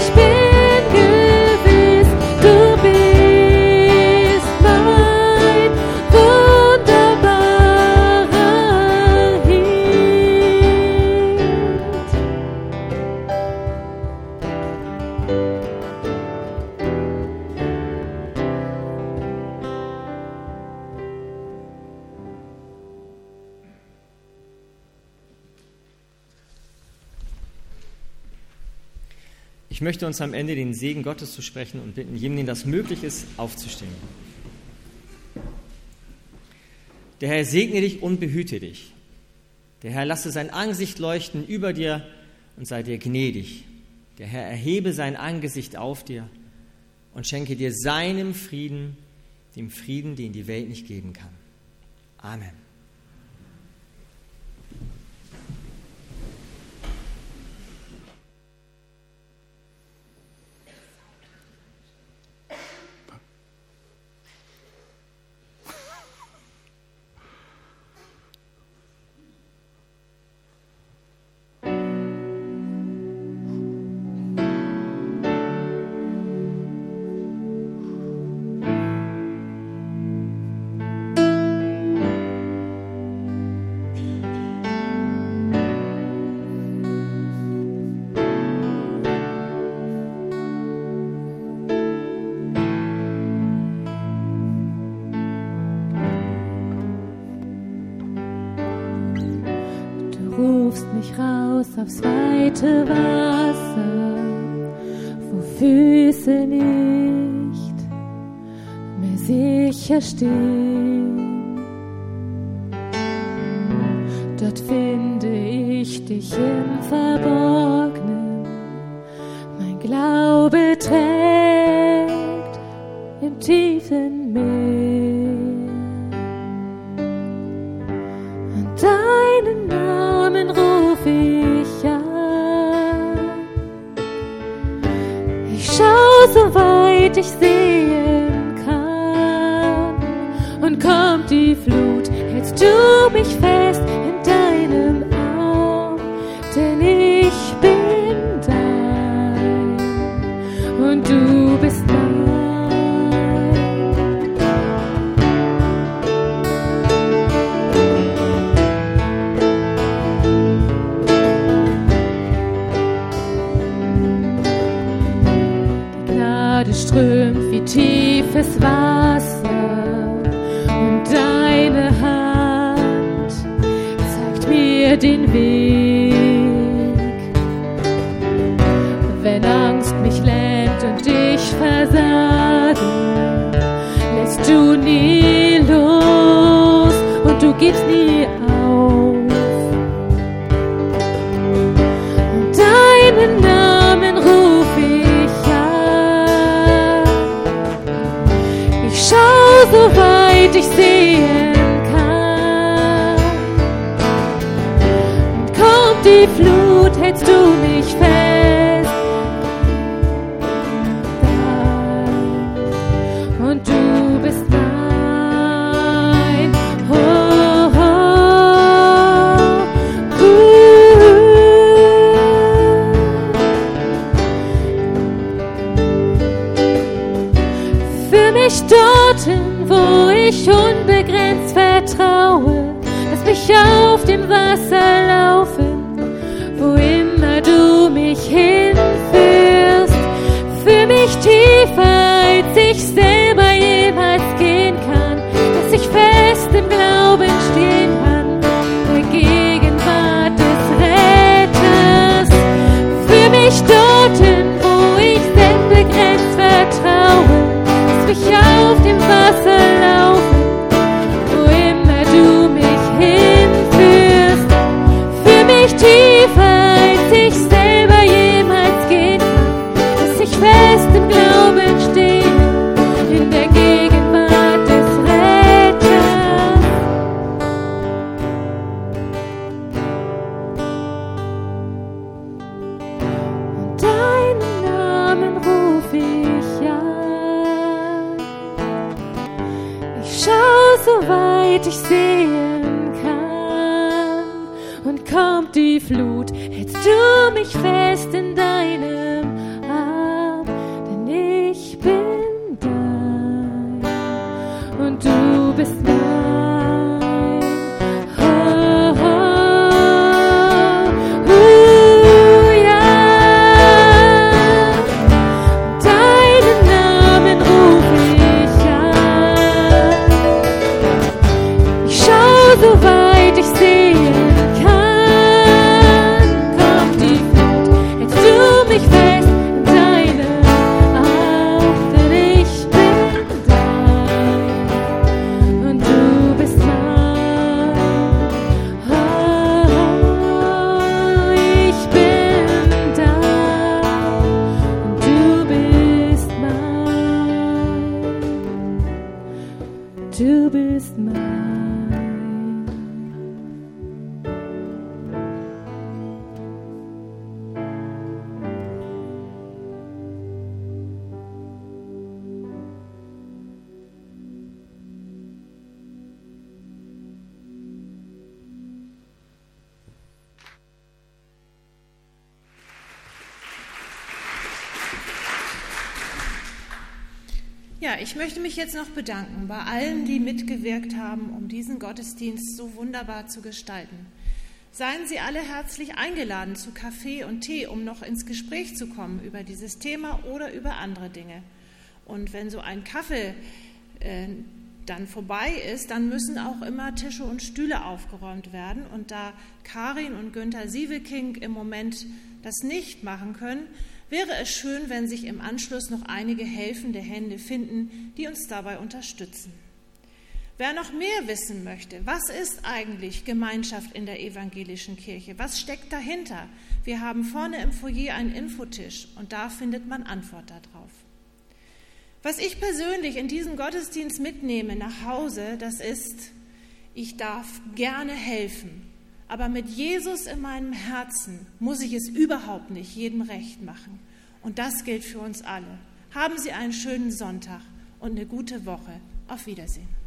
Spanish. Ich möchte uns am Ende den Segen Gottes zu sprechen und bitten, jedem, dem das möglich ist, aufzustehen. Der Herr segne dich und behüte dich. Der Herr lasse sein Angesicht leuchten über dir und sei dir gnädig. Der Herr erhebe sein Angesicht auf dir und schenke dir seinem Frieden, dem Frieden, den die Welt nicht geben kann. Amen. ścież. Halt den Weg. Wenn Angst mich lähmt und ich versage, lässt du nie los und du gibst nie möchte mich jetzt noch bedanken bei allen, die mitgewirkt haben, um diesen Gottesdienst so wunderbar zu gestalten. Seien Sie alle herzlich eingeladen zu Kaffee und Tee, um noch ins Gespräch zu kommen über dieses Thema oder über andere Dinge. Und wenn so ein Kaffee äh, dann vorbei ist, dann müssen auch immer Tische und Stühle aufgeräumt werden. Und da Karin und Günther Sieveking im Moment das nicht machen können, wäre es schön, wenn sich im Anschluss noch einige helfende Hände finden, die uns dabei unterstützen. Wer noch mehr wissen möchte, was ist eigentlich Gemeinschaft in der evangelischen Kirche? Was steckt dahinter? Wir haben vorne im Foyer einen Infotisch und da findet man Antwort darauf. Was ich persönlich in diesem Gottesdienst mitnehme nach Hause, das ist, ich darf gerne helfen, aber mit Jesus in meinem Herzen muss ich es überhaupt nicht jedem recht machen. Und das gilt für uns alle. Haben Sie einen schönen Sonntag und eine gute Woche. Auf Wiedersehen.